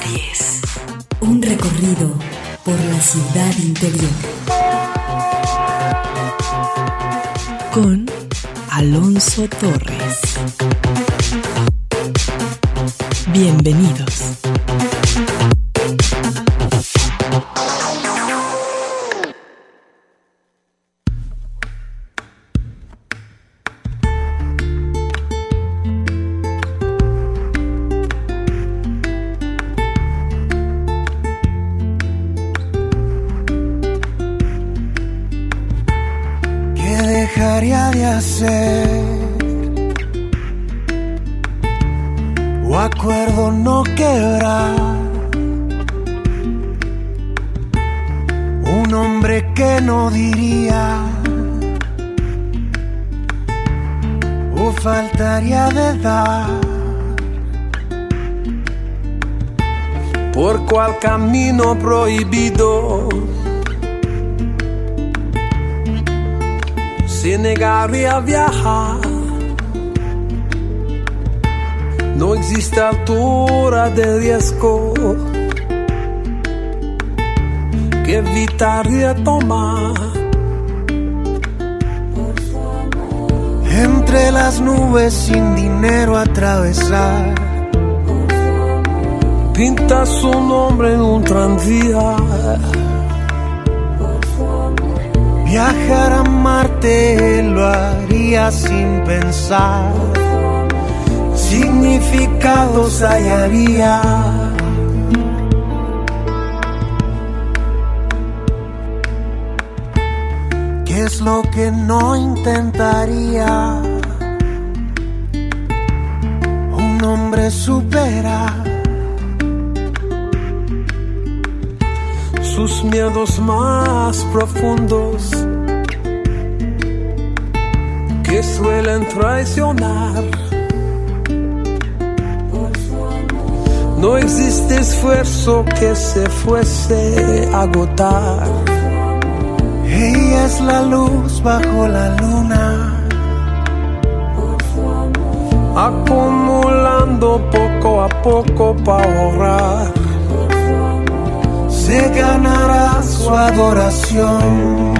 10. Un recorrido por la ciudad interior. Con Alonso Torres. Bienvenidos. Prohibido se negaría a viajar. No existe altura de riesgo que evitaría tomar. Entre las nubes sin dinero atravesar. Pinta su nombre en un tranvía Viajar a Marte lo haría sin pensar. Significados hallaría. ¿Qué es lo que no intentaría? Un hombre supera sus miedos más profundos que suelen traicionar. No existe esfuerzo que se fuese a agotar. Ella es la luz bajo la luna. Acumulando poco a poco para ahorrar se ganará su adoración.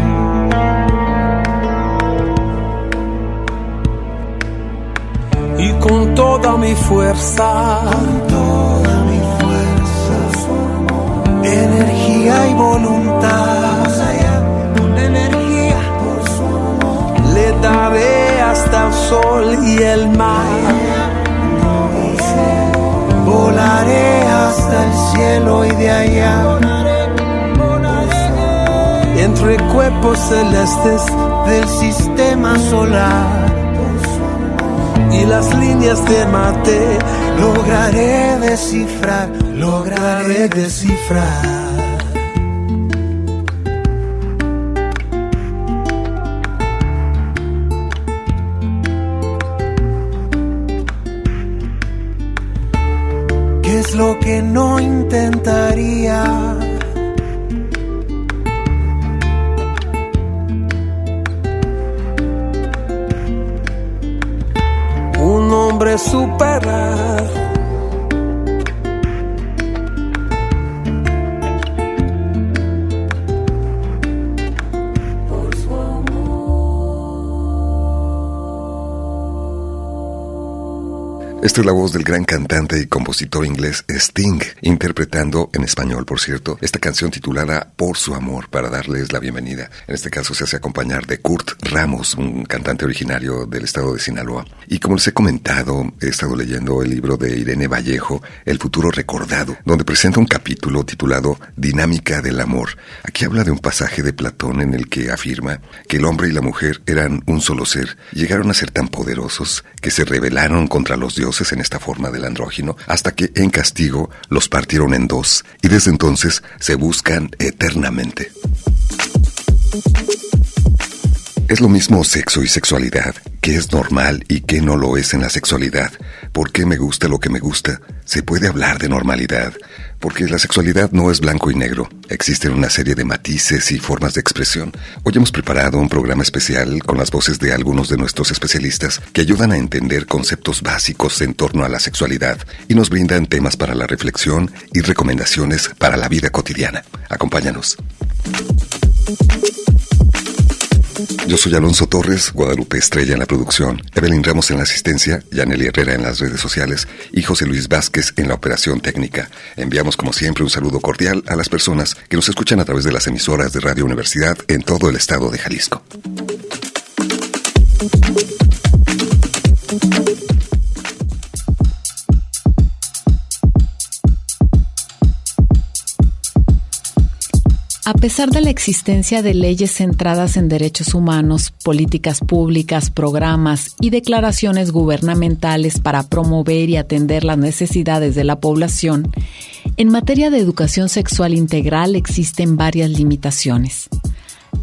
Y con toda mi fuerza, con toda mi fuerza, energía y voluntad, energía. Por su amor, le daré hasta el sol y el mar volaré hasta el cielo y de allá. Entre cuerpos celestes del sistema solar y las líneas de Marte, lograré descifrar, lograré descifrar. Lo que no intentaría. Un hombre superar Esta es la voz del gran cantante y compositor inglés Sting, interpretando en español, por cierto, esta canción titulada Por su amor, para darles la bienvenida. En este caso se hace acompañar de Kurt Ramos, un cantante originario del estado de Sinaloa. Y como les he comentado, he estado leyendo el libro de Irene Vallejo, El futuro recordado, donde presenta un capítulo titulado Dinámica del amor. Aquí habla de un pasaje de Platón en el que afirma que el hombre y la mujer eran un solo ser, llegaron a ser tan poderosos que se rebelaron contra los dioses en esta forma del andrógino, hasta que en castigo los partieron en dos y desde entonces se buscan eternamente. Es lo mismo sexo y sexualidad, qué es normal y qué no lo es en la sexualidad, por qué me gusta lo que me gusta, se puede hablar de normalidad, porque la sexualidad no es blanco y negro, existen una serie de matices y formas de expresión. Hoy hemos preparado un programa especial con las voces de algunos de nuestros especialistas que ayudan a entender conceptos básicos en torno a la sexualidad y nos brindan temas para la reflexión y recomendaciones para la vida cotidiana. Acompáñanos. Yo soy Alonso Torres, Guadalupe Estrella en la producción, Evelyn Ramos en la asistencia, Yaneli Herrera en las redes sociales y José Luis Vázquez en la operación técnica. Enviamos como siempre un saludo cordial a las personas que nos escuchan a través de las emisoras de Radio Universidad en todo el estado de Jalisco. A pesar de la existencia de leyes centradas en derechos humanos, políticas públicas, programas y declaraciones gubernamentales para promover y atender las necesidades de la población, en materia de educación sexual integral existen varias limitaciones.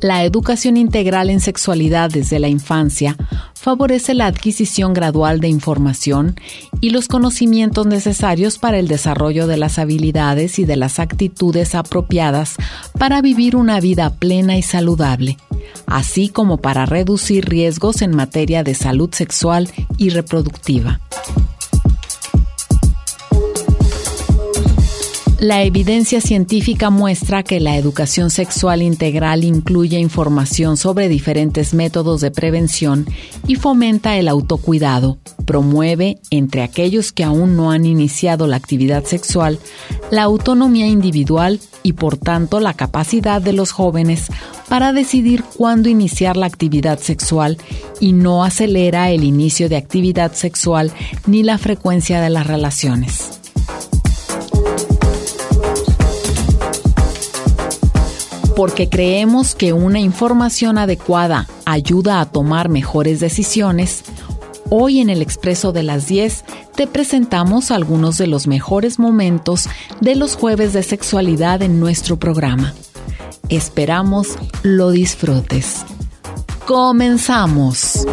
La educación integral en sexualidad desde la infancia favorece la adquisición gradual de información y los conocimientos necesarios para el desarrollo de las habilidades y de las actitudes apropiadas para vivir una vida plena y saludable, así como para reducir riesgos en materia de salud sexual y reproductiva. La evidencia científica muestra que la educación sexual integral incluye información sobre diferentes métodos de prevención y fomenta el autocuidado. Promueve, entre aquellos que aún no han iniciado la actividad sexual, la autonomía individual y por tanto la capacidad de los jóvenes para decidir cuándo iniciar la actividad sexual y no acelera el inicio de actividad sexual ni la frecuencia de las relaciones. Porque creemos que una información adecuada ayuda a tomar mejores decisiones, hoy en el Expreso de las 10 te presentamos algunos de los mejores momentos de los jueves de sexualidad en nuestro programa. Esperamos lo disfrutes. Comenzamos.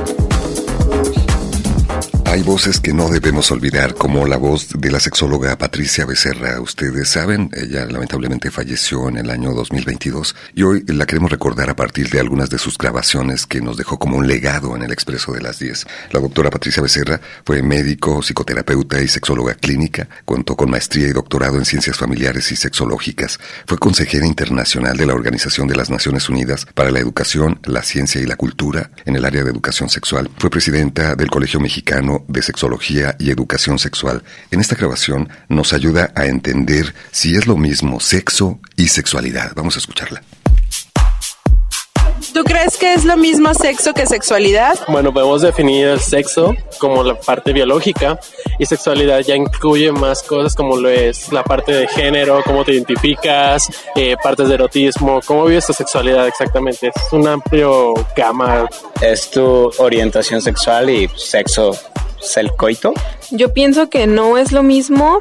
Hay voces que no debemos olvidar, como la voz de la sexóloga Patricia Becerra. Ustedes saben, ella lamentablemente falleció en el año 2022 y hoy la queremos recordar a partir de algunas de sus grabaciones que nos dejó como un legado en el Expreso de las 10. La doctora Patricia Becerra fue médico, psicoterapeuta y sexóloga clínica, contó con maestría y doctorado en ciencias familiares y sexológicas, fue consejera internacional de la Organización de las Naciones Unidas para la Educación, la Ciencia y la Cultura en el área de educación sexual, fue presidenta del Colegio Mexicano de Sexología y Educación Sexual. En esta grabación nos ayuda a entender si es lo mismo sexo y sexualidad. Vamos a escucharla. ¿Tú crees que es lo mismo sexo que sexualidad? Bueno, podemos definir el sexo como la parte biológica y sexualidad ya incluye más cosas como lo es la parte de género, cómo te identificas, eh, partes de erotismo, cómo vives tu sexualidad exactamente. Es un amplio gama. Es tu orientación sexual y sexo el coito? Yo pienso que no es lo mismo,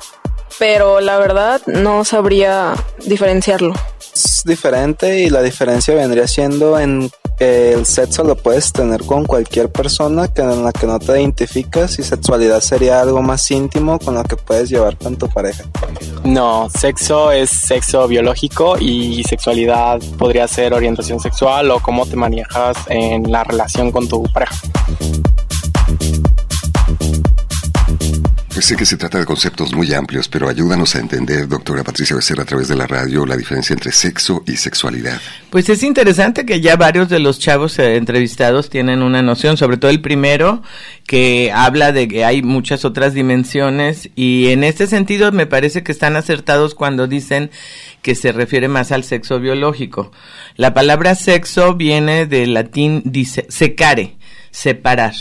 pero la verdad no sabría diferenciarlo. Es diferente y la diferencia vendría siendo en que el sexo lo puedes tener con cualquier persona que en la que no te identificas y sexualidad sería algo más íntimo con lo que puedes llevar con tu pareja. No, sexo es sexo biológico y sexualidad podría ser orientación sexual o cómo te manejas en la relación con tu pareja. Pues sé que se trata de conceptos muy amplios, pero ayúdanos a entender, doctora Patricia Becerra, a través de la radio, la diferencia entre sexo y sexualidad. Pues es interesante que ya varios de los chavos eh, entrevistados tienen una noción, sobre todo el primero, que habla de que hay muchas otras dimensiones y en este sentido me parece que están acertados cuando dicen que se refiere más al sexo biológico. La palabra sexo viene del latín dice secare, separar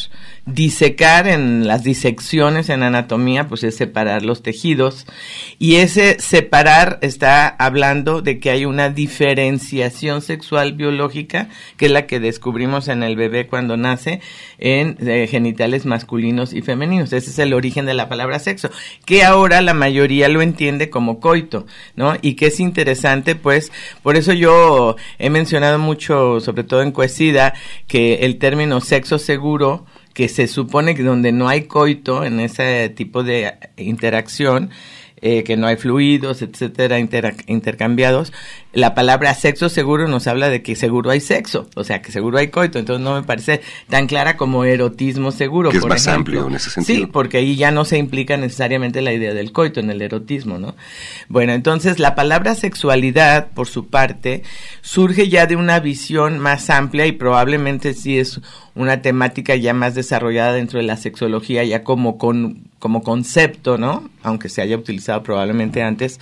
disecar en las disecciones en anatomía, pues es separar los tejidos. Y ese separar está hablando de que hay una diferenciación sexual biológica, que es la que descubrimos en el bebé cuando nace, en eh, genitales masculinos y femeninos. Ese es el origen de la palabra sexo, que ahora la mayoría lo entiende como coito, ¿no? Y que es interesante, pues, por eso yo he mencionado mucho, sobre todo en Cuesida, que el término sexo seguro, que se supone que donde no hay coito en ese tipo de interacción, eh, que no hay fluidos, etcétera, intercambiados, la palabra sexo seguro nos habla de que seguro hay sexo, o sea, que seguro hay coito, entonces no me parece tan clara como erotismo seguro. Que es más amplio en ese sentido. Sí, porque ahí ya no se implica necesariamente la idea del coito en el erotismo, ¿no? Bueno, entonces la palabra sexualidad, por su parte, surge ya de una visión más amplia y probablemente sí es una temática ya más desarrollada dentro de la sexología, ya como, con, como concepto, ¿no? Aunque se haya utilizado probablemente antes,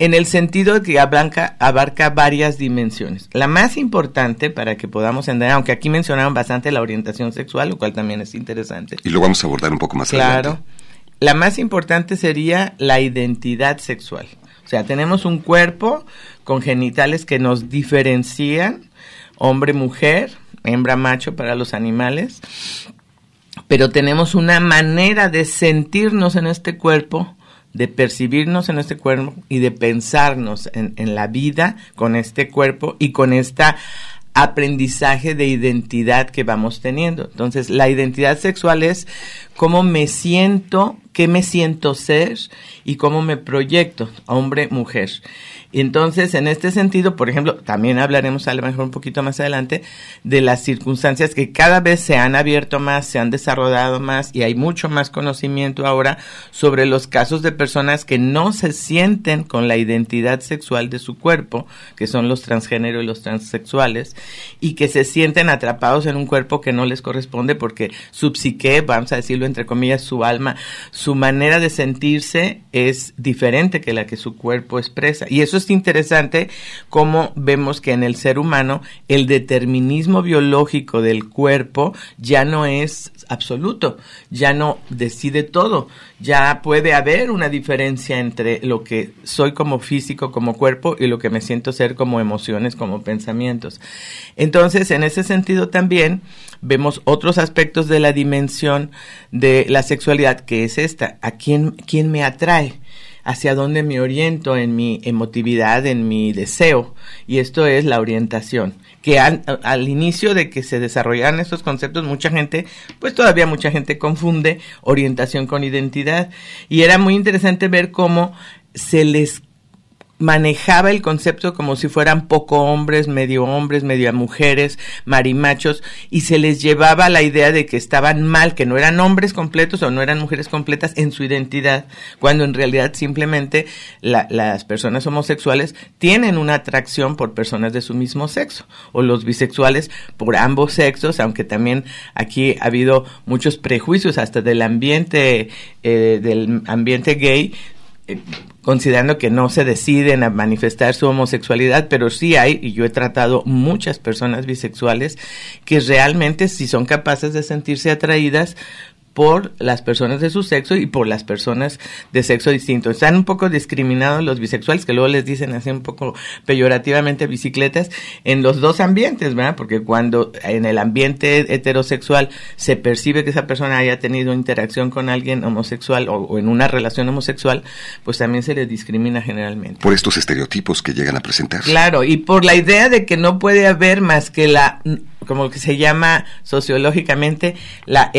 en el sentido de que abarca, abarca varias dimensiones. La más importante para que podamos entender, aunque aquí mencionaron bastante la orientación sexual, lo cual también es interesante. Y lo vamos a abordar un poco más claro, La más importante sería la identidad sexual. O sea, tenemos un cuerpo con genitales que nos diferencian, hombre-mujer, hembra-macho para los animales, pero tenemos una manera de sentirnos en este cuerpo de percibirnos en este cuerpo y de pensarnos en, en, la vida con este cuerpo y con esta aprendizaje de identidad que vamos teniendo. Entonces, la identidad sexual es cómo me siento, qué me siento ser y cómo me proyecto, hombre, mujer. Entonces, en este sentido, por ejemplo, también hablaremos a lo mejor un poquito más adelante de las circunstancias que cada vez se han abierto más, se han desarrollado más y hay mucho más conocimiento ahora sobre los casos de personas que no se sienten con la identidad sexual de su cuerpo, que son los transgénero y los transexuales, y que se sienten atrapados en un cuerpo que no les corresponde porque su psique, vamos a decirlo entre comillas, su alma, su manera de sentirse es diferente que la que su cuerpo expresa. Y eso es interesante cómo vemos que en el ser humano el determinismo biológico del cuerpo ya no es absoluto, ya no decide todo, ya puede haber una diferencia entre lo que soy como físico, como cuerpo y lo que me siento ser como emociones, como pensamientos. Entonces, en ese sentido también vemos otros aspectos de la dimensión de la sexualidad, que es esta, a quién, quién me atrae hacia dónde me oriento en mi emotividad, en mi deseo, y esto es la orientación, que al, inicio de que se desarrollaran estos conceptos, mucha gente, pues todavía mucha gente confunde orientación con identidad, y era muy interesante ver cómo se les manejaba el concepto como si fueran poco hombres, medio hombres, medio mujeres, marimachos, y se les llevaba la idea de que estaban mal, que no eran hombres completos o no eran mujeres completas en su identidad, cuando en realidad simplemente las personas homosexuales tienen una atracción por personas de su mismo sexo, o los bisexuales por ambos sexos, aunque también aquí ha habido muchos prejuicios hasta del ambiente, eh, del ambiente gay, eh, considerando que no se deciden a manifestar su homosexualidad, pero sí hay, y yo he tratado muchas personas bisexuales que realmente si son capaces de sentirse atraídas por las personas de su sexo y por las personas de sexo distinto. Están un poco discriminados los bisexuales, que luego les dicen así un poco peyorativamente bicicletas, en los dos ambientes, ¿verdad? Porque cuando en el ambiente heterosexual se percibe que esa persona haya tenido interacción con alguien homosexual o, o en una relación homosexual, pues también se les discrimina generalmente. Por estos estereotipos que llegan a presentar. Claro, y por la idea de que no puede haber más que la como que se llama sociológicamente la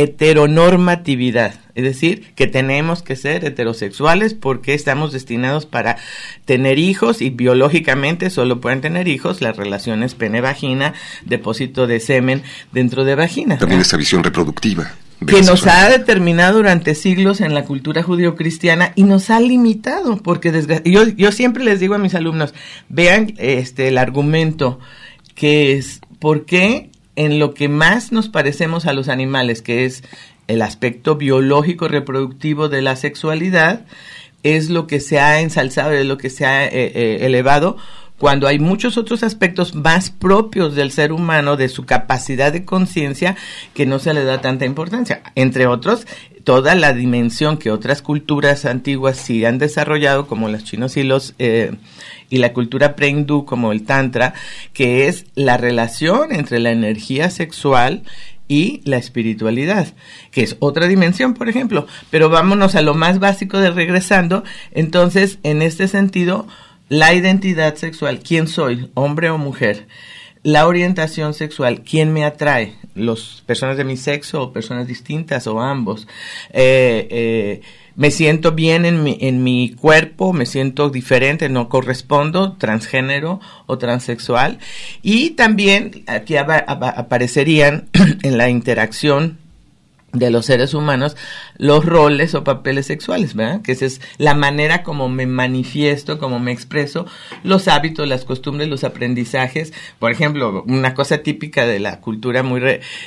es decir, que tenemos que ser heterosexuales porque estamos destinados para tener hijos y biológicamente solo pueden tener hijos las relaciones pene-vagina, depósito de semen dentro de vagina. También esa visión reproductiva que nos ha determinado durante siglos en la cultura judío-cristiana y nos ha limitado, porque yo, yo siempre les digo a mis alumnos, vean este el argumento que es ¿por qué en lo que más nos parecemos a los animales, que es el aspecto biológico reproductivo de la sexualidad, es lo que se ha ensalzado, es lo que se ha eh, eh, elevado cuando hay muchos otros aspectos más propios del ser humano, de su capacidad de conciencia, que no se le da tanta importancia. Entre otros, toda la dimensión que otras culturas antiguas sí han desarrollado, como los chinos y los eh, y la cultura pre-hindú, como el tantra, que es la relación entre la energía sexual y la espiritualidad, que es otra dimensión, por ejemplo. Pero vámonos a lo más básico de regresando. Entonces, en este sentido, la identidad sexual, ¿quién soy? ¿Hombre o mujer? La orientación sexual, ¿quién me atrae? ¿Los personas de mi sexo o personas distintas o ambos? Eh, eh, me siento bien en mi, en mi cuerpo, me siento diferente, no correspondo, transgénero o transexual. Y también aquí aparecerían en la interacción de los seres humanos los roles o papeles sexuales, ¿verdad? Que esa es la manera como me manifiesto, como me expreso, los hábitos, las costumbres, los aprendizajes. Por ejemplo, una cosa típica de la cultura muy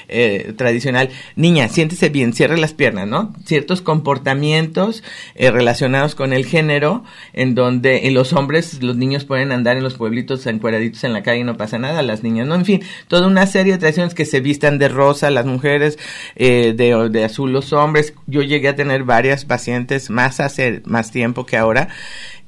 eh, tradicional, niña, siéntese bien, cierre las piernas, ¿no? Ciertos comportamientos eh, relacionados con el género, en donde en los hombres los niños pueden andar en los pueblitos encuadraditos en la calle y no pasa nada, las niñas, ¿no? En fin, toda una serie de tradiciones que se vistan de rosa, las mujeres eh, de, de azul, los hombres. Yo llegué a tener varias pacientes más hace más tiempo que ahora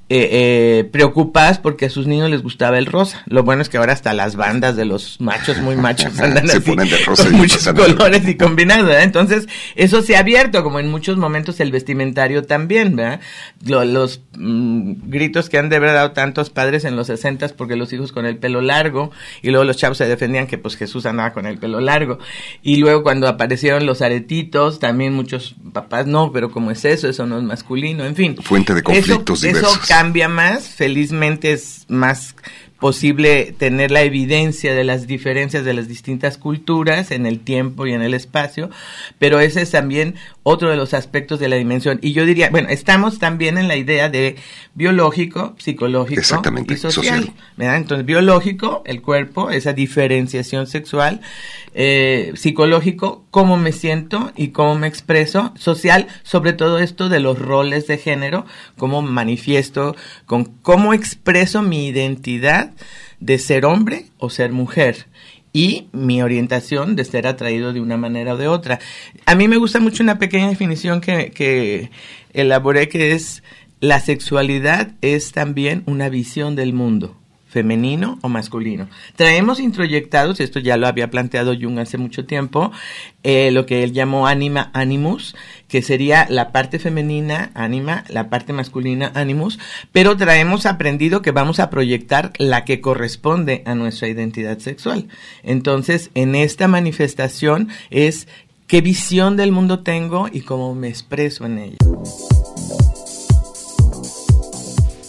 eh, eh, preocupadas porque a sus niños les gustaba el rosa. Lo bueno es que ahora hasta las bandas de los machos muy machos andan se así, ponen de rosa con y muchos colores y combinados, ¿verdad? Entonces, eso se ha abierto, como en muchos momentos el vestimentario también, ¿verdad? Lo- los mm, gritos que han de haber dado tantos padres en los sesentas porque los hijos con el pelo largo, y luego los chavos se defendían que pues Jesús andaba con el pelo largo. Y luego cuando aparecieron los aretitos, también muchos papás, no, pero como es eso, eso no es masculino, en fin. Fuente de conflictos eso, diversos. Eso cambia más, felizmente es más posible tener la evidencia de las diferencias de las distintas culturas en el tiempo y en el espacio, pero ese es también otro de los aspectos de la dimensión. Y yo diría, bueno, estamos también en la idea de biológico, psicológico Exactamente, y social. social. ¿verdad? Entonces, biológico, el cuerpo, esa diferenciación sexual, eh, psicológico, cómo me siento y cómo me expreso, social, sobre todo esto de los roles de género, cómo manifiesto, con cómo expreso mi identidad de ser hombre o ser mujer y mi orientación de ser atraído de una manera o de otra. A mí me gusta mucho una pequeña definición que, que elaboré que es la sexualidad es también una visión del mundo femenino o masculino. Traemos introyectados, esto ya lo había planteado Jung hace mucho tiempo, eh, lo que él llamó anima animus, que sería la parte femenina, anima, la parte masculina, animus, pero traemos aprendido que vamos a proyectar la que corresponde a nuestra identidad sexual. Entonces, en esta manifestación es qué visión del mundo tengo y cómo me expreso en ella.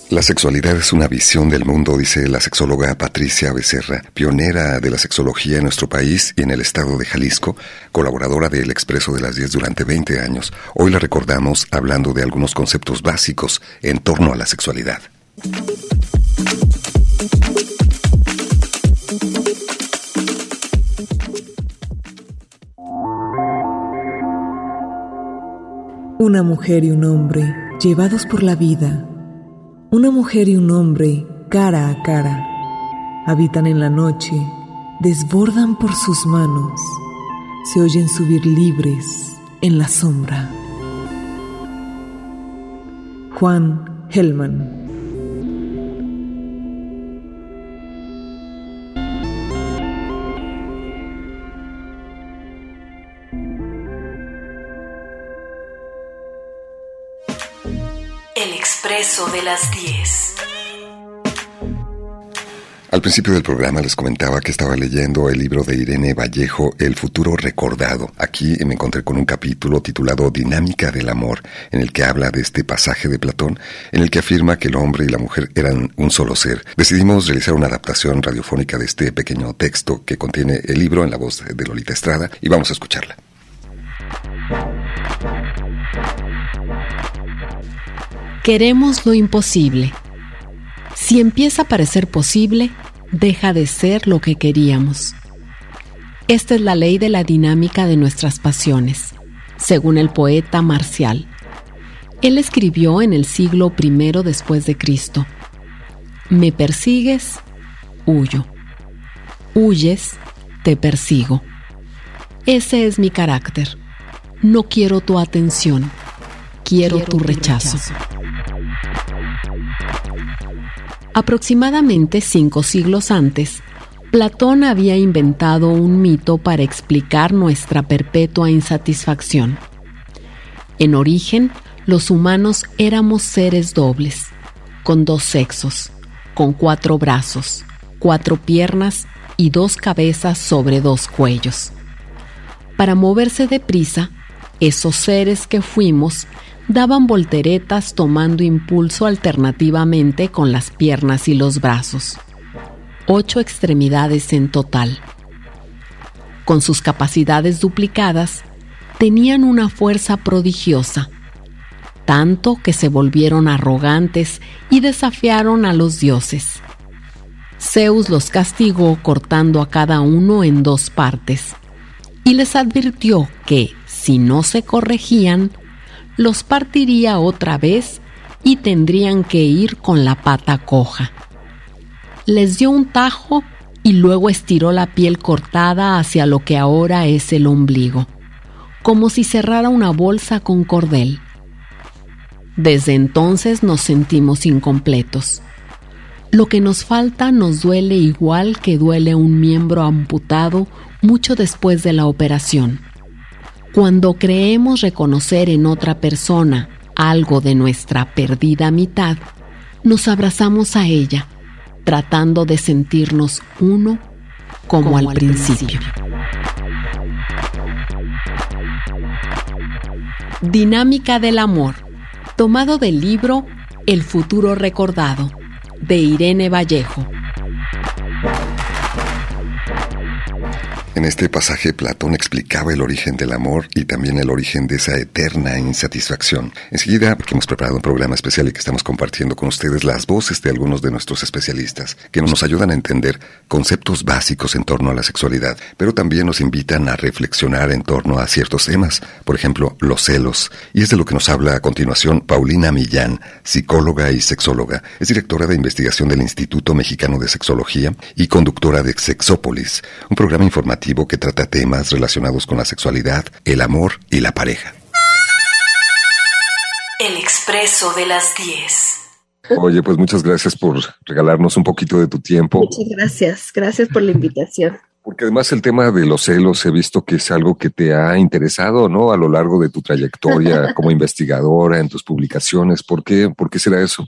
La sexualidad es una visión del mundo, dice la sexóloga Patricia Becerra, pionera de la sexología en nuestro país y en el estado de Jalisco, colaboradora del Expreso de las 10 durante 20 años. Hoy la recordamos hablando de algunos conceptos básicos en torno a la sexualidad. Una mujer y un hombre llevados por la vida. Una mujer y un hombre cara a cara. Habitan en la noche, desbordan por sus manos. Se oyen subir libres en la sombra. Juan Hellman expreso de las 10. Al principio del programa les comentaba que estaba leyendo el libro de Irene Vallejo, El futuro recordado. Aquí me encontré con un capítulo titulado Dinámica del amor, en el que habla de este pasaje de Platón, en el que afirma que el hombre y la mujer eran un solo ser. Decidimos realizar una adaptación radiofónica de este pequeño texto que contiene el libro en la voz de Lolita Estrada y vamos a escucharla. Queremos lo imposible. Si empieza a parecer posible, deja de ser lo que queríamos. Esta es la ley de la dinámica de nuestras pasiones, según el poeta Marcial. Él escribió en el siglo I después de Cristo. Me persigues huyo. Huyes, te persigo. Ese es mi carácter. No quiero tu atención, quiero, tu rechazo. Aproximadamente cinco siglos antes, Platón había inventado un mito para explicar nuestra perpetua insatisfacción. En origen, los humanos éramos seres dobles, con dos sexos, con cuatro brazos, cuatro piernas y dos cabezas sobre dos cuellos. Para moverse deprisa, esos seres que fuimos daban volteretas tomando impulso alternativamente con las piernas y los brazos. Ocho extremidades en total. Con sus capacidades duplicadas, tenían una fuerza prodigiosa, tanto que se volvieron arrogantes y desafiaron a los dioses. Zeus los castigó cortando a cada uno en dos partes y les advirtió que, si no se corregían, los partiría otra vez y tendrían que ir con la pata coja. Les dio un tajo y luego estiró la piel cortada hacia lo que ahora es el ombligo, como si cerrara una bolsa con cordel. Desde entonces nos sentimos incompletos. Lo que nos falta nos duele igual que duele un miembro amputado mucho después de la operación. Cuando creemos reconocer en otra persona algo de nuestra perdida mitad, nos abrazamos a ella, tratando de sentirnos uno como, al, principio. Dinámica del amor, tomado del libro El futuro recordado, de Irene Vallejo. En este pasaje Platón explicaba el origen del amor y también el origen de esa eterna insatisfacción. Enseguida, porque hemos preparado un programa especial y que estamos compartiendo con ustedes las voces de algunos de nuestros especialistas que nos ayudan a entender conceptos básicos en torno a la sexualidad, pero también nos invitan a reflexionar en torno a ciertos temas, por ejemplo, los celos. Y es de lo que nos habla a continuación Paulina Millán, psicóloga y sexóloga. Es directora de investigación del Instituto Mexicano de Sexología y conductora de Sexópolis, un programa informativo que trata temas relacionados con la sexualidad, el amor y la pareja. El expreso de las 10. Oye, pues muchas gracias por regalarnos un poquito de tu tiempo. Muchas gracias, gracias por la invitación. Porque además el tema de los celos he visto que es algo que te ha interesado, ¿no? A lo largo de tu trayectoria como investigadora, en tus publicaciones. ¿Por qué, ¿Por qué será eso?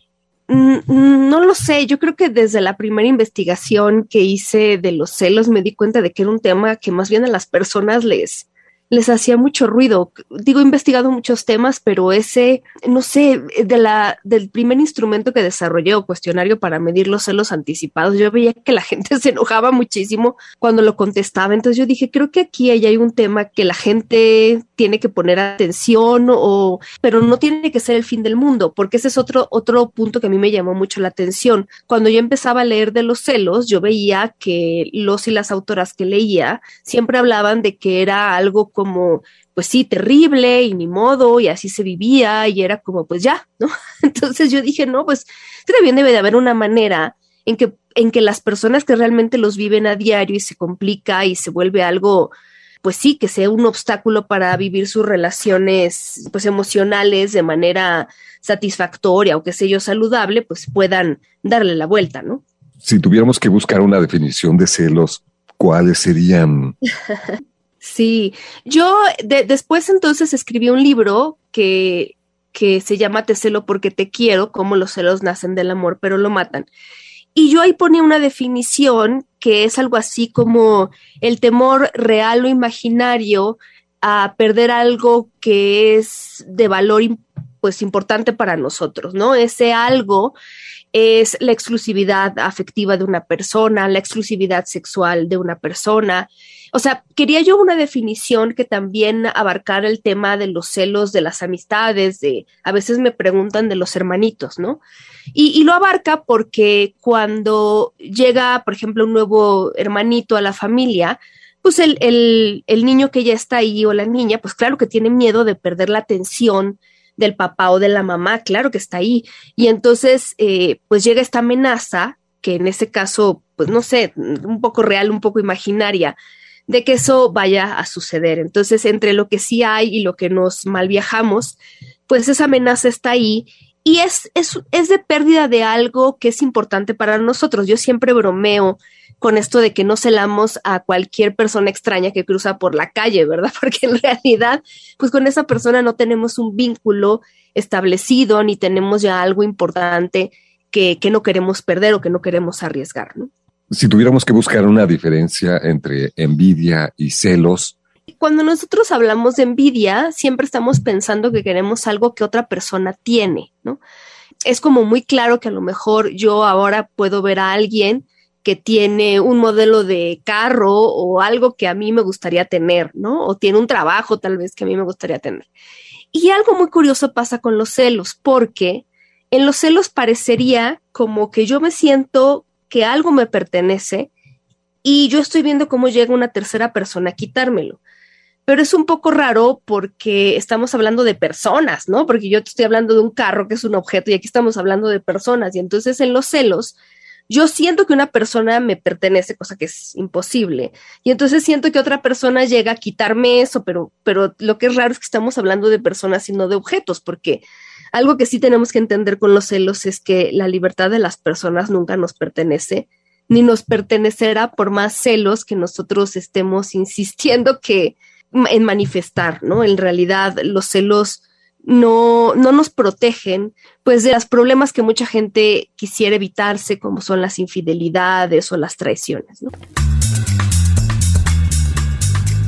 Mm, mm, no lo sé, yo creo que desde la primera investigación que hice de los celos me di cuenta de que era un tema que más bien a las personas les, les hacía mucho ruido. Digo, he investigado muchos temas, pero ese, no sé, de la, del primer instrumento que desarrollé o cuestionario para medir los celos anticipados, yo veía que la gente se enojaba muchísimo cuando lo contestaba. Entonces yo dije, creo que aquí hay un tema que la gente tiene que poner atención o, pero no tiene que ser el fin del mundo, porque ese es otro, otro punto que a mí me llamó mucho la atención. Cuando yo empezaba a leer de los celos, yo veía que los y las autoras que leía siempre hablaban de que era algo como, pues sí, terrible y ni modo, y así se vivía, y era como, pues ya, ¿no? Entonces yo dije, no, pues también debe de haber una manera en que, en que las personas que realmente los viven a diario y se complica y se vuelve algo, pues sí, que sea un obstáculo para vivir sus relaciones, pues emocionales de manera satisfactoria o que sea yo saludable, pues puedan darle la vuelta, ¿no? Si tuviéramos que buscar una definición de celos, ¿cuáles serían? Sí, yo después entonces escribí un libro que, que se llama Te celo porque te quiero, cómo los celos nacen del amor, pero lo matan. Y yo ahí ponía una definición que es algo así como el temor real o imaginario a perder algo que es de valor pues importante para nosotros, ¿no? Ese algo es la exclusividad afectiva de una persona, la exclusividad sexual de una persona, o sea, quería yo una definición que también abarcara el tema de los celos de las amistades, de a veces me preguntan de los hermanitos, ¿no? Y, lo abarca porque cuando llega, por ejemplo, un nuevo hermanito a la familia, pues el, el, niño que ya está ahí o la niña, pues claro que tiene miedo de perder la atención del papá o de la mamá, claro que está ahí. Y entonces, eh, pues llega esta amenaza que en ese caso, pues no sé, un poco real, un poco imaginaria, de que eso vaya a suceder. Entonces, entre lo que sí hay y lo que nos malviajamos, pues esa amenaza está ahí y es, es, es de pérdida de algo que es importante para nosotros. Yo siempre bromeo con esto de que no celamos a cualquier persona extraña que cruza por la calle, ¿verdad? Porque en realidad, pues con esa persona no tenemos un vínculo establecido ni tenemos ya algo importante que, que no queremos perder o que no queremos arriesgar, ¿no? Si tuviéramos que buscar una diferencia entre envidia y celos, cuando nosotros hablamos de envidia, siempre estamos pensando que queremos algo que otra persona tiene, ¿no? Es como muy claro que a lo mejor yo ahora puedo ver a alguien que tiene un modelo de carro o algo que a mí me gustaría tener, ¿no? O tiene un trabajo tal vez que a mí me gustaría tener. Y algo muy curioso pasa con los celos, porque en los celos parecería como que yo me siento que algo me pertenece y yo estoy viendo cómo llega una tercera persona a quitármelo. Pero es un poco raro porque estamos hablando de personas, ¿no? Porque yo te estoy hablando de un carro que es un objeto y aquí estamos hablando de personas. Y entonces en los celos yo siento que una persona me pertenece, cosa que es imposible. Y entonces siento que otra persona llega a quitarme eso, pero, pero lo que es raro es que estamos hablando de personas y no de objetos, porque algo que sí tenemos que entender con los celos es que la libertad de las personas nunca nos pertenece, ni nos pertenecerá por más celos que nosotros estemos insistiendo que en manifestar, ¿no? En realidad los celos no, no nos protegen pues de los problemas que mucha gente quisiera evitarse, como son las infidelidades o las traiciones. ¿no?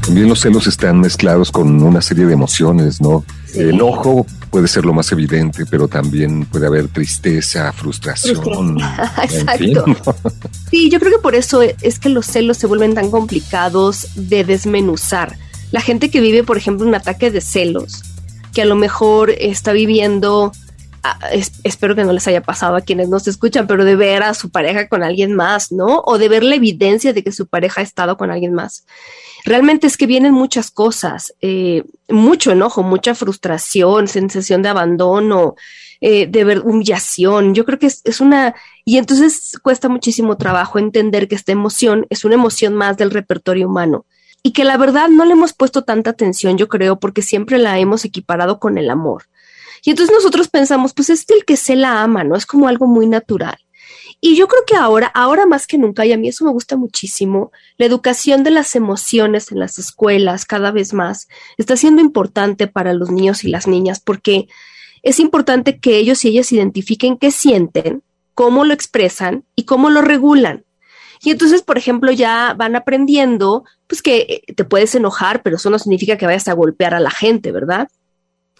También los celos están mezclados con una serie de emociones, ¿no? El enojo puede ser lo más evidente, pero también puede haber tristeza, frustración. Exacto. Sí, yo creo que por eso es que los celos se vuelven tan complicados de desmenuzar. La gente que vive, por ejemplo, un ataque de celos, que a lo mejor está viviendo, ah, espero que no les haya pasado a quienes no se escuchan, pero de ver a su pareja con alguien más, ¿no? O de ver la evidencia de que su pareja ha estado con alguien más. Realmente es que vienen muchas cosas, eh, mucho enojo, mucha frustración, sensación de abandono, eh, de ver, humillación. Yo creo que es, es, una, y entonces cuesta muchísimo trabajo entender que esta emoción es una emoción más del repertorio humano y que la verdad no le hemos puesto tanta atención, yo creo, porque siempre la hemos equiparado con el amor. Y entonces nosotros pensamos, pues es el que se la ama, ¿no? Es como algo muy natural. Y yo creo que ahora, ahora más que nunca, y a mí eso me gusta muchísimo, la educación de las emociones en las escuelas cada vez más está siendo importante para los niños y las niñas porque es importante que ellos y ellas identifiquen qué sienten, cómo lo expresan y cómo lo regulan. Y entonces, por ejemplo, ya van aprendiendo, pues que te puedes enojar, pero eso no significa que vayas a golpear a la gente, ¿verdad?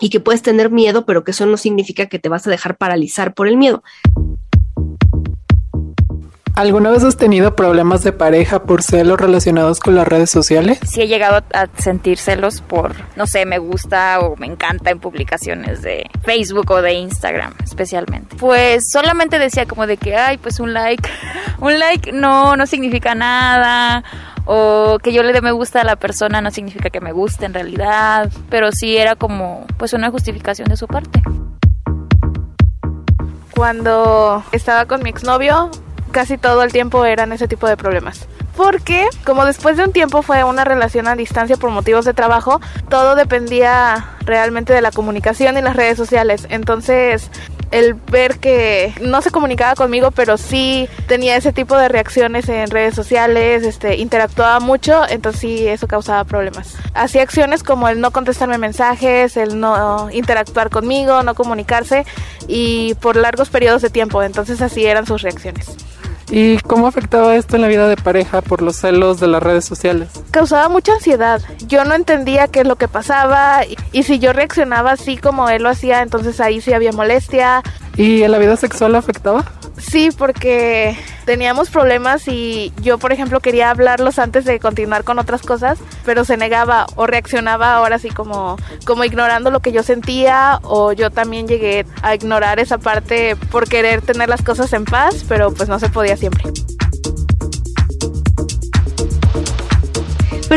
Y que puedes tener miedo, pero que eso no significa que te vas a dejar paralizar por el miedo. ¿Alguna vez has tenido problemas de pareja por celos relacionados con las redes sociales? Sí he llegado a sentir celos por, no sé, me gusta o me encanta en publicaciones de Facebook o de Instagram especialmente. Pues solamente decía como de que, ay, pues un like, un like no, no significa nada o que yo le dé me gusta a la persona no significa que me guste en realidad, pero sí era como pues una justificación de su parte. Cuando estaba con mi exnovio, casi todo el tiempo eran ese tipo de problemas. Porque como después de un tiempo fue una relación a distancia por motivos de trabajo, todo dependía realmente de la comunicación y las redes sociales. Entonces el ver que no se comunicaba conmigo, pero sí tenía ese tipo de reacciones en redes sociales, este, interactuaba mucho, entonces sí eso causaba problemas. Hacía acciones como el no contestarme mensajes, el no interactuar conmigo, no comunicarse y por largos periodos de tiempo, entonces así eran sus reacciones. ¿Y cómo afectaba esto en la vida de pareja por los celos de las redes sociales? Causaba mucha ansiedad. Yo no entendía qué es lo que pasaba y, si yo reaccionaba así como él lo hacía, entonces ahí sí había molestia. ¿Y en la vida sexual afectaba? Sí, porque teníamos problemas y yo, por ejemplo, quería hablarlos antes de continuar con otras cosas, pero se negaba o reaccionaba ahora así como, como ignorando lo que yo sentía o yo también llegué a ignorar esa parte por querer tener las cosas en paz, pero pues no se podía siempre.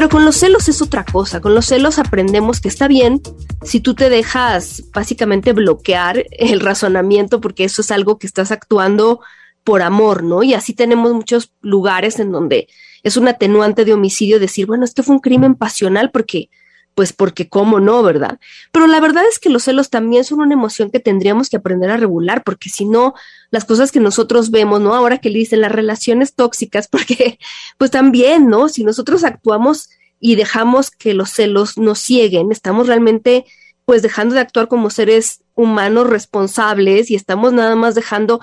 Pero con los celos es otra cosa. Con los celos aprendemos que está bien si tú te dejas básicamente bloquear el razonamiento porque eso es algo que estás actuando por amor, ¿no? Y así tenemos muchos lugares en donde es un atenuante de homicidio decir, bueno, esto fue un crimen pasional porque, pues porque cómo no, ¿verdad? Pero la verdad es que los celos también son una emoción que tendríamos que aprender a regular, porque si no, las cosas que nosotros vemos, ¿no? Ahora que le dicen las relaciones tóxicas, porque pues también, ¿no? Si nosotros actuamos y dejamos que los celos nos cieguen, estamos realmente pues dejando de actuar como seres humanos responsables y estamos nada más dejando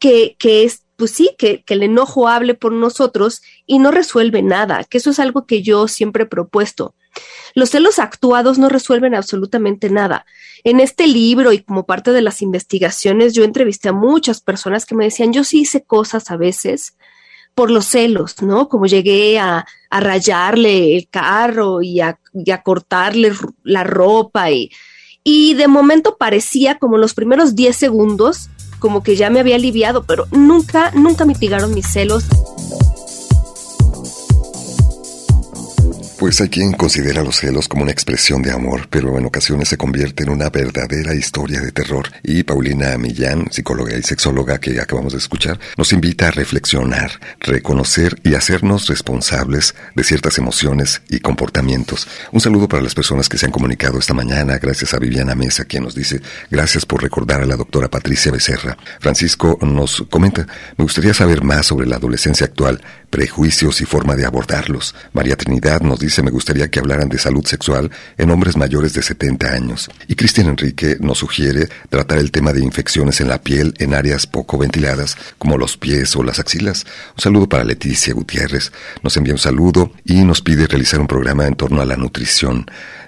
que, que es, pues sí, que, que, el enojo hable por nosotros y no resuelve nada, que eso es algo que yo siempre he propuesto. Los celos actuados no resuelven absolutamente nada. En este libro y como parte de las investigaciones, yo entrevisté a muchas personas que me decían, yo sí hice cosas a veces por los celos, ¿no? Como llegué a, rayarle el carro y a, y a cortarle la ropa y, y de momento parecía como los primeros 10 segundos como que ya me había aliviado, pero nunca, nunca mitigaron mis celos. Pues hay quien considera los celos como una expresión de amor, pero en ocasiones se convierte en una verdadera historia de terror. Y Paulina Millán, psicóloga y sexóloga que acabamos de escuchar, nos invita a reflexionar, reconocer y hacernos responsables de ciertas emociones y comportamientos. Un saludo para las personas que se han comunicado esta mañana, gracias a Viviana Mesa, quien nos dice, gracias por recordar a la doctora Patricia Becerra. Francisco nos comenta, me gustaría saber más sobre la adolescencia actual, prejuicios y forma de abordarlos. María Trinidad nos dice me gustaría que hablaran de salud sexual en hombres mayores de 70 años. Y Cristian Enrique nos sugiere tratar el tema de infecciones en la piel en áreas poco ventiladas, como los pies o las axilas. Un saludo para Leticia Gutiérrez. Nos envía un saludo y nos pide realizar un programa en torno a la nutrición.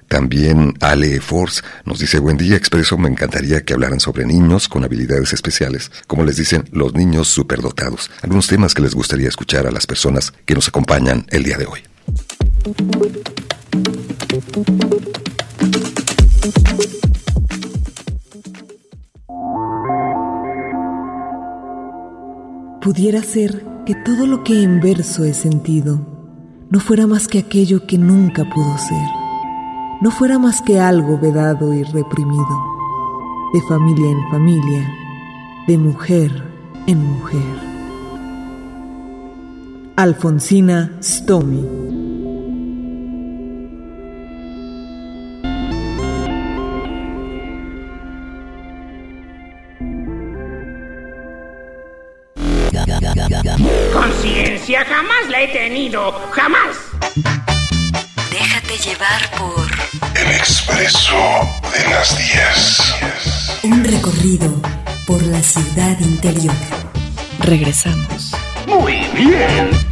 También Ale Force nos dice, buen día expreso, me encantaría que hablaran sobre niños con habilidades especiales, como les dicen los niños superdotados. Algunos temas que les gustaría escuchar a las personas que nos acompañan el día de hoy. Pudiera ser que todo lo que en verso he sentido no fuera más que aquello que nunca pudo ser, no fuera más que algo vedado y reprimido, de familia en familia, de mujer en mujer. Alfonsina Stomy he tenido, jamás. Déjate llevar por El expreso de las 10. Un recorrido por la ciudad interior. Regresamos. Muy bien.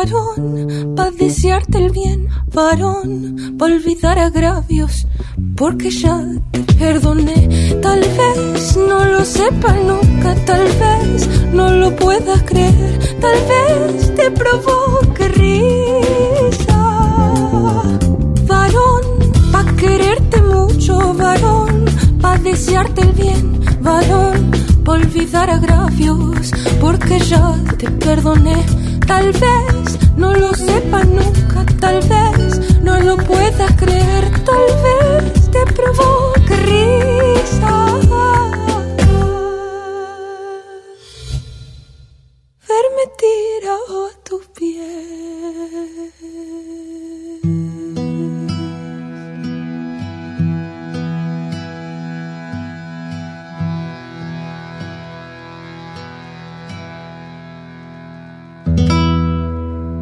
Varón, para desearte el bien, varón, para olvidar agravios, porque ya te perdoné. Tal vez no lo sepa nunca, tal vez no lo puedas creer, tal vez te provoque risa. Varón, pa' quererte mucho, varón, pa' desearte el bien, varón, pa' olvidar agravios, porque ya te perdoné. Tal vez no lo sepa nunca, tal vez no lo puedas creer, tal vez te provoque risa. Verme tirado a tus pies.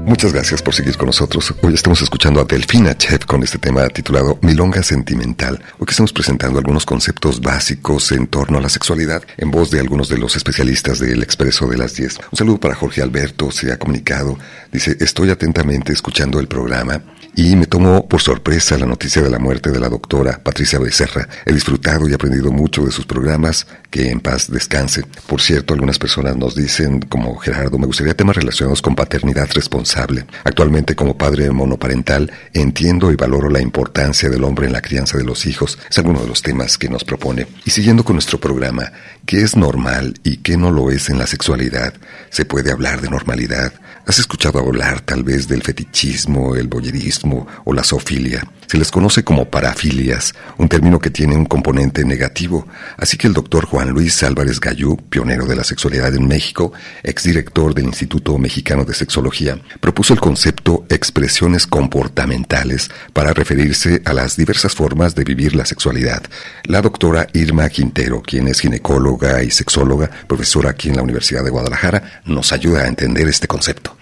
Muchas gracias por seguir con nosotros. Hoy estamos escuchando a Delfina Chef con este tema titulado Milonga Sentimental. Hoy estamos presentando algunos conceptos básicos en torno a la sexualidad en voz de algunos de los especialistas del Expreso de las 10. Un saludo para Jorge Alberto, se ha comunicado. Dice, estoy atentamente escuchando el programa y me tomó por sorpresa la noticia de la muerte de la doctora Patricia Becerra. He disfrutado y aprendido mucho de sus programas. Que en paz descanse. Por cierto, algunas personas nos dicen, como Gerardo, me gustaría temas relacionados con paternidad responsable. Actualmente, como padre monoparental, entiendo y valoro la importancia del hombre en la crianza de los hijos. Es alguno de los temas que nos propone. Y siguiendo con nuestro programa, ¿qué es normal y qué no lo es en la sexualidad? ¿Se puede hablar de normalidad? ¿Has escuchado hablar tal vez del fetichismo, el boyerismo o la zoofilia? Se les conoce como parafilias, un término que tiene un componente negativo. Así que el doctor Juan Luis Álvarez Gallú, pionero de la sexualidad en México, exdirector del Instituto Mexicano de Sexología, propuso el concepto expresiones comportamentales para referirse a las diversas formas de vivir la sexualidad. La doctora Irma Quintero, quien es ginecóloga y sexóloga, profesora aquí en la Universidad de Guadalajara, nos ayuda a entender este concepto.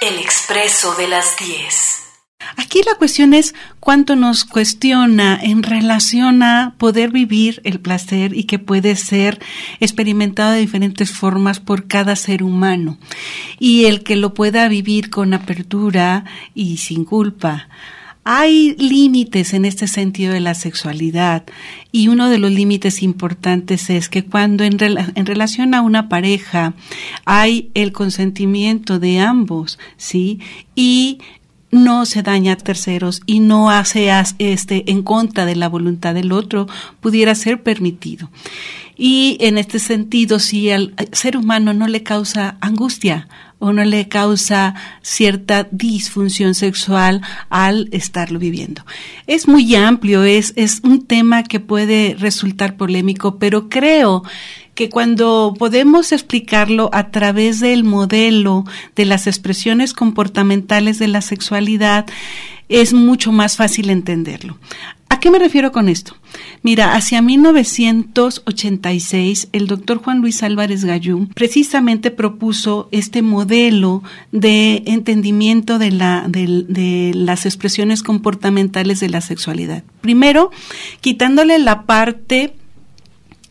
El expreso de las 10. Aquí la cuestión es cuánto nos cuestiona en relación a poder vivir el placer y que puede ser experimentado de diferentes formas por cada ser humano y el que lo pueda vivir con apertura y sin culpa. Hay límites en este sentido de la sexualidad y uno de los límites importantes es que cuando en, en, relación a una pareja hay el consentimiento de ambos, ¿sí? Y no se daña a terceros y no hace este en contra de la voluntad del otro, pudiera ser permitido. Y en este sentido, si al ser humano no le causa angustia o no le causa cierta disfunción sexual al estarlo viviendo. Es muy amplio, es, es un tema que puede resultar polémico, pero creo que cuando podemos explicarlo a través del modelo de las expresiones comportamentales de la sexualidad, es mucho más fácil entenderlo. ¿A qué me refiero con esto? Mira, hacia 1986 el doctor Juan Luis Álvarez Gallú precisamente propuso este modelo de entendimiento de, la, de, de las expresiones comportamentales de la sexualidad. Primero, quitándole la parte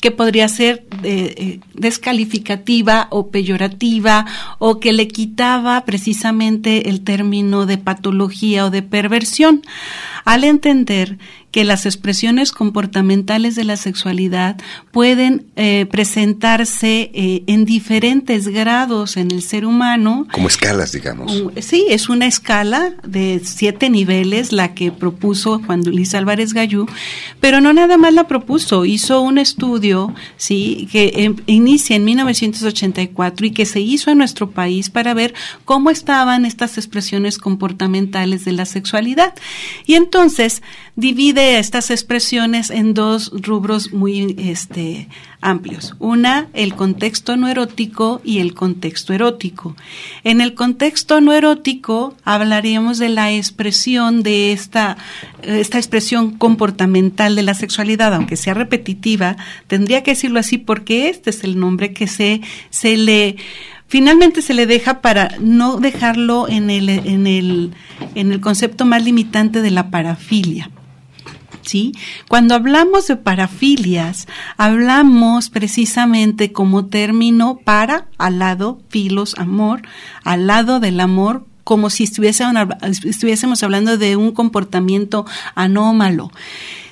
que podría ser eh, descalificativa o peyorativa o que le quitaba precisamente el término de patología o de perversión, al entender que las expresiones comportamentales de la sexualidad pueden eh, presentarse eh, en diferentes grados en el ser humano. Como escalas, digamos. Sí, es una escala de siete niveles la que propuso Juan Luis Álvarez Gallú, pero no nada más la propuso, hizo un estudio, sí, que em, inicia en 1984 y que se hizo en nuestro país para ver cómo estaban estas expresiones comportamentales de la sexualidad. Y entonces divide estas expresiones en dos rubros muy este, amplios. Una, el contexto no erótico y el contexto erótico. En el contexto no erótico hablaríamos de la expresión de esta, esta expresión comportamental de la sexualidad, aunque sea repetitiva, tendría que decirlo así porque este es el nombre que se, se le finalmente se le deja para no dejarlo en el, en el, en el concepto más limitante de la parafilia. ¿Sí? Cuando hablamos de parafilias, hablamos precisamente como término para, al lado, filos, amor, al lado del amor, como si estuviésemos hablando de un comportamiento anómalo.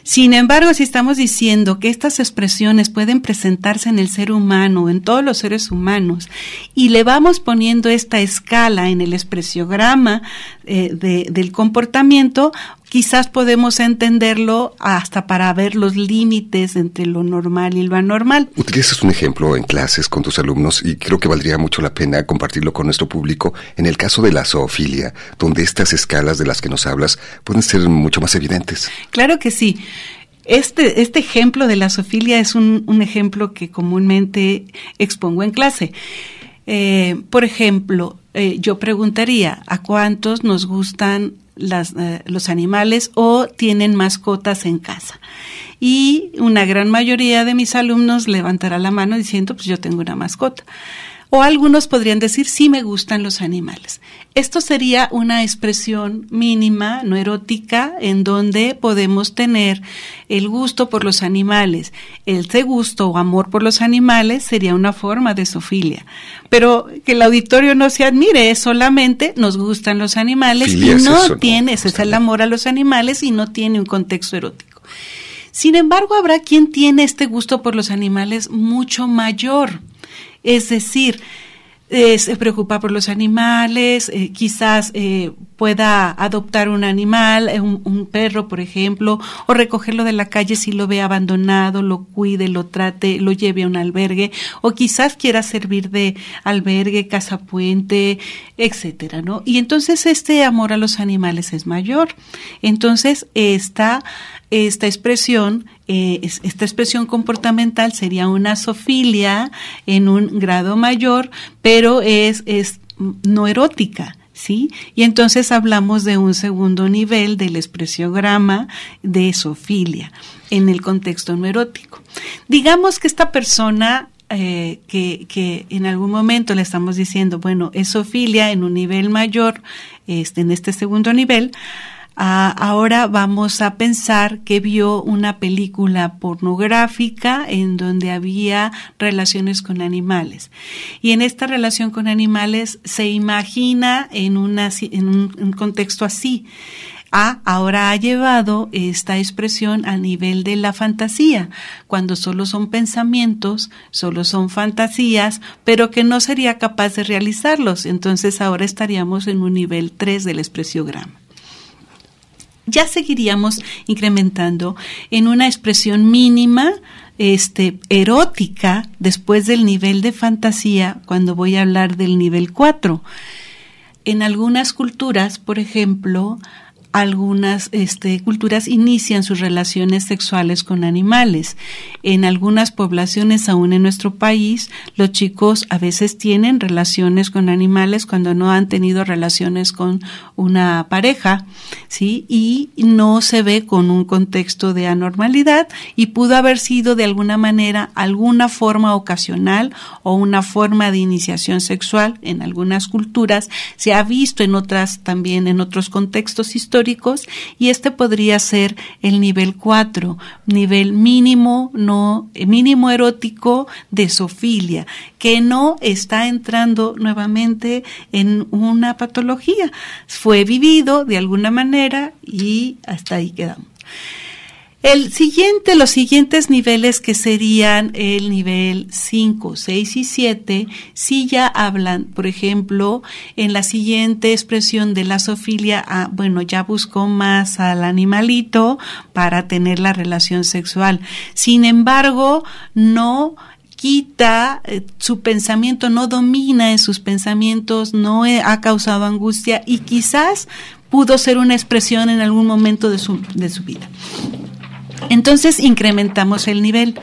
Sin embargo, si estamos diciendo que estas expresiones pueden presentarse en el ser humano, en todos los seres humanos, y le vamos poniendo esta escala en el expresiograma eh, del comportamiento, quizás podemos entenderlo hasta para ver los límites entre lo normal y lo anormal. Utilizas un ejemplo en clases con tus alumnos y creo que valdría mucho la pena compartirlo con nuestro público en el caso de la zoofilia, donde estas escalas de las que nos hablas pueden ser mucho más evidentes. Claro que sí. Este, este ejemplo de la zoofilia es un, ejemplo que comúnmente expongo en clase. Eh, por ejemplo, eh, yo preguntaría, ¿a cuántos nos gustan las, eh, los animales o tienen mascotas en casa. Y una gran mayoría de mis alumnos levantará la mano diciendo, pues yo tengo una mascota. O algunos podrían decir, sí me gustan los animales. Esto sería una expresión mínima, no erótica, en donde podemos tener el gusto por los animales. El gusto o amor por los animales sería una forma de sofilia. Pero que el auditorio no se admire, solamente nos gustan los animales y no tiene, ese es el amor a los animales y no tiene un contexto erótico. Sin embargo, habrá quien tiene este gusto por los animales mucho mayor es decir, eh, se preocupa por los animales, eh, quizás eh, pueda adoptar un animal, un, un, perro, por ejemplo, o recogerlo de la calle si lo ve abandonado, lo cuide, lo trate, lo lleve a un albergue, o quizás quiera servir de albergue, casa puente, etcétera, ¿no? Y entonces este amor a los animales es mayor. Entonces esta, esta expresión eh, esta expresión comportamental sería una sofilia en un grado mayor, pero es, es no erótica. ¿Sí? Y entonces hablamos de un segundo nivel del expresiograma de sofilia en el contexto no erótico. Digamos que esta persona eh, que, que, en algún momento le estamos diciendo, bueno, es sofilia en un nivel mayor, este, en este segundo nivel, Ah, ahora vamos a pensar que vio una película pornográfica en donde había relaciones con animales. Y en esta relación con animales se imagina en, una, en un, contexto así. Ah, ahora ha llevado esta expresión al nivel de la fantasía, cuando solo son pensamientos, solo son fantasías, pero que no sería capaz de realizarlos. Entonces ahora estaríamos en un nivel 3 del expresiograma ya seguiríamos incrementando en una expresión mínima este, erótica después del nivel de fantasía cuando voy a hablar del nivel 4. En algunas culturas, por ejemplo, algunas este, culturas inician sus relaciones sexuales con animales. En algunas poblaciones, aún en nuestro país, los chicos a veces tienen relaciones con animales cuando no han tenido relaciones con una pareja, ¿sí? Y no se ve con un contexto de anormalidad y pudo haber sido de alguna manera alguna forma ocasional o una forma de iniciación sexual en algunas culturas. Se ha visto en otras también en otros contextos históricos y este podría ser el nivel 4, nivel mínimo no mínimo erótico de sofilia, que no está entrando nuevamente en una patología. Fue vivido de alguna manera y hasta ahí quedamos. El siguiente, los siguientes niveles que serían el nivel 5, 6 y 7, si ya hablan, por ejemplo, en la siguiente expresión de la sofilia, ah, bueno, ya buscó más al animalito para tener la relación sexual. Sin embargo, no quita eh, su pensamiento, no domina en sus pensamientos, no ha causado angustia y quizás pudo ser una expresión en algún momento de su, de su vida. Entonces incrementamos el nivel.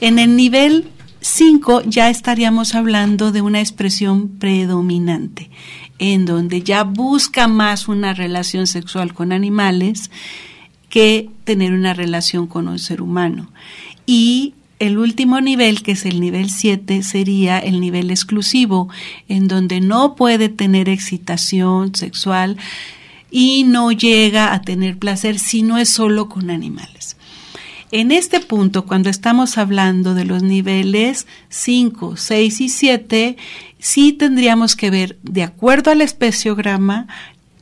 En el nivel 5 ya estaríamos hablando de una expresión predominante, en donde ya busca más una relación sexual con animales que tener una relación con un ser humano. Y el último nivel, que es el nivel 7, sería el nivel exclusivo, en donde no puede tener excitación sexual y no llega a tener placer si no es solo con animales. En este punto, cuando estamos hablando de los niveles 5, 6 y 7, sí tendríamos que ver, de acuerdo al especiograma,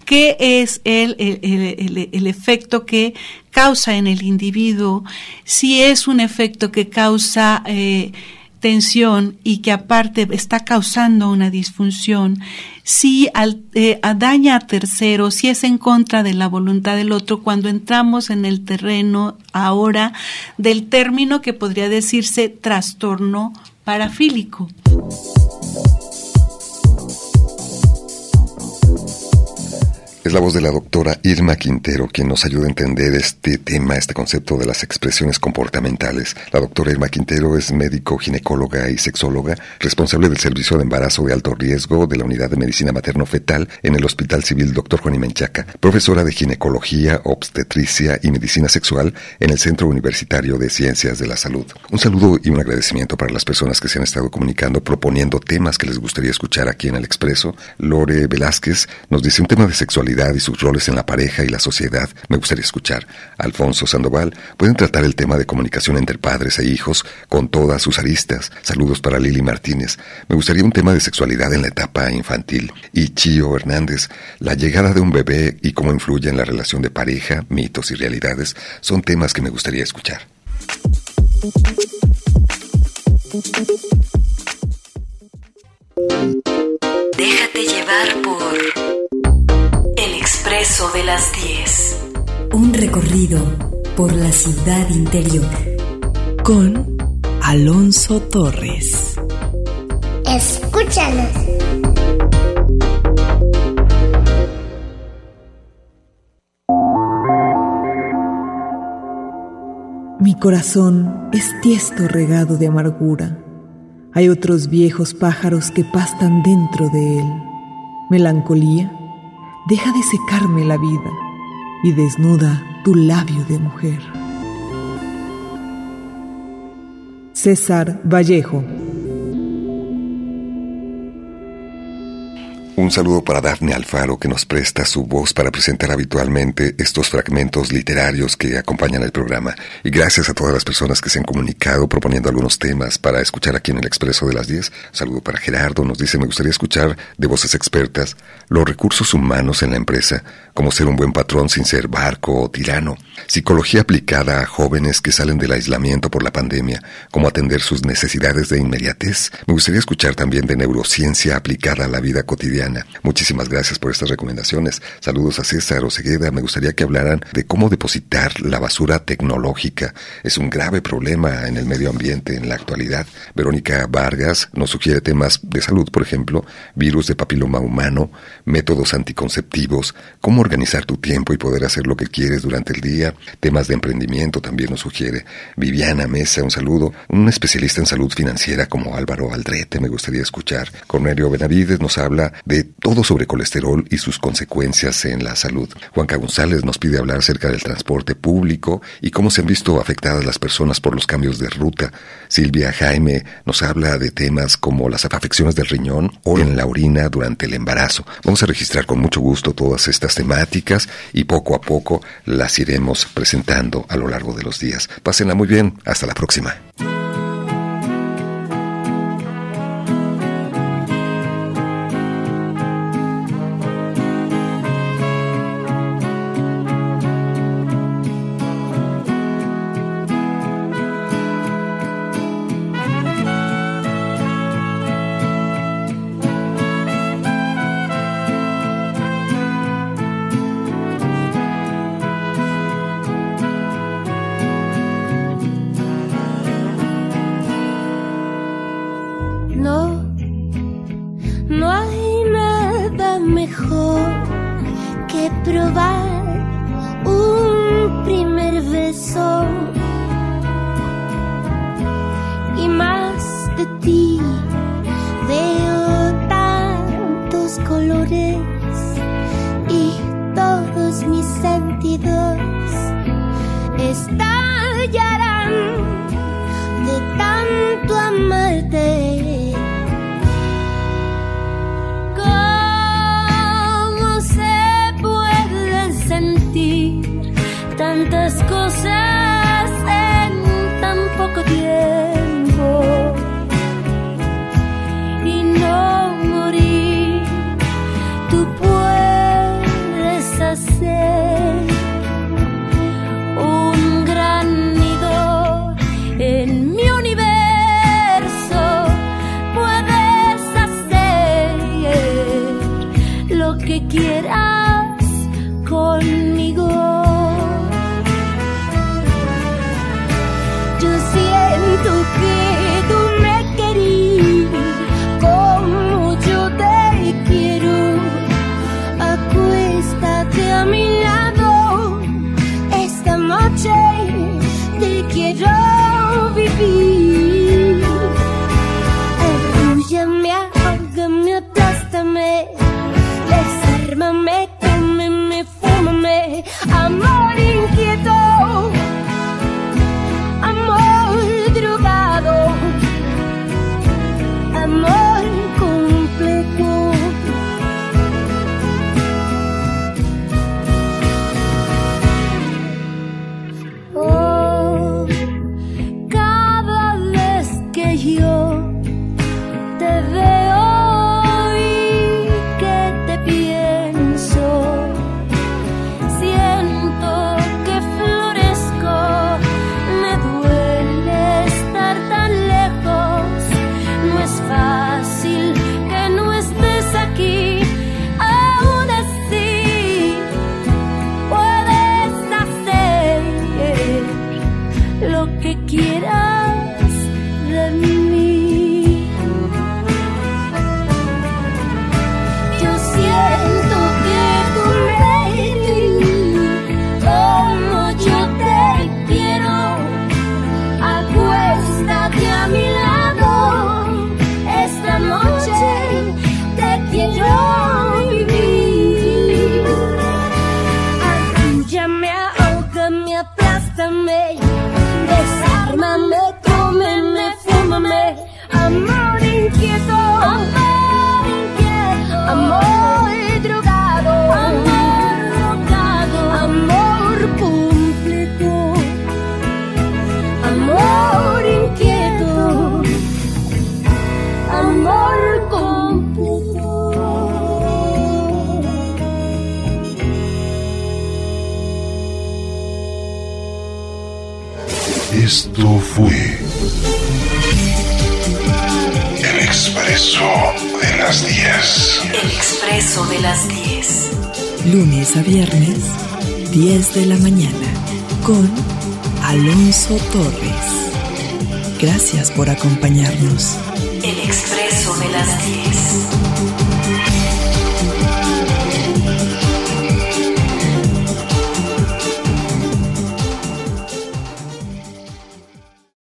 qué es el, el, efecto que causa en el individuo, si es un efecto que causa eh, tensión y que aparte está causando una disfunción, si eh, daña a terceros, si es en contra de la voluntad del otro, cuando entramos en el terreno ahora del término que podría decirse trastorno parafílico. Es la voz de la doctora Irma Quintero quien nos ayuda a entender este tema, este concepto de las expresiones comportamentales. La doctora Irma Quintero es médico, ginecóloga y sexóloga, responsable del servicio de embarazo de alto riesgo de la Unidad de Medicina Materno-Fetal en el Hospital Civil Dr. Juan Menchaca, profesora de ginecología, obstetricia y medicina sexual en el Centro Universitario de Ciencias de la Salud. Un saludo y un agradecimiento para las personas que se han estado comunicando proponiendo temas que les gustaría escuchar aquí en el Expreso. Lore Velázquez nos dice un tema de sexualidad y sus roles en la pareja y la sociedad, me gustaría escuchar. Alfonso Sandoval, pueden tratar el tema de comunicación entre padres e hijos con todas sus aristas. Saludos para Lili Martínez. Me gustaría un tema de sexualidad en la etapa infantil. Y Chío Hernández, la llegada de un bebé y cómo influye en la relación de pareja, mitos y realidades, son temas que me gustaría escuchar. Déjate llevar por De las 10. Un recorrido por la ciudad interior. Con Alonso Torres. Escúchanos. Mi corazón es tiesto regado de amargura. Hay otros viejos pájaros que pastan dentro de él. Melancolía deja de secarme la vida y desnuda tu labio de mujer. César Vallejo Un saludo para Dafne Alfaro que nos presta su voz para presentar habitualmente estos fragmentos literarios que acompañan el programa. Y gracias a todas las personas que se han comunicado proponiendo algunos temas para escuchar aquí en el Expreso de las 10. Un saludo para Gerardo, nos dice me gustaría escuchar de voces expertas los recursos humanos en la empresa, cómo ser un buen patrón sin ser barco o tirano, psicología aplicada a jóvenes que salen del aislamiento por la pandemia, cómo atender sus necesidades de inmediatez. Me gustaría escuchar también de neurociencia aplicada a la vida cotidiana Muchísimas gracias por estas recomendaciones. Saludos a César Osegueda. Me gustaría que hablaran de cómo depositar la basura tecnológica. Es un grave problema en el medio ambiente en la actualidad. Verónica Vargas nos sugiere temas de salud, por ejemplo, virus de papiloma humano, métodos anticonceptivos, cómo organizar tu tiempo y poder hacer lo que quieres durante el día. Temas de emprendimiento también nos sugiere. Viviana Mesa, un saludo. Un especialista en salud financiera como Álvaro Aldrete me gustaría escuchar. Cornelio Benavides nos habla de de todo sobre colesterol y sus consecuencias en la salud. Juanca González nos pide hablar acerca del transporte público y cómo se han visto afectadas las personas por los cambios de ruta. Silvia Jaime nos habla de temas como las afecciones del riñón o en la orina durante el embarazo. Vamos a registrar con mucho gusto todas estas temáticas y poco a poco las iremos presentando a lo largo de los días. Pásenla muy bien. Hasta la próxima. tantas cosas.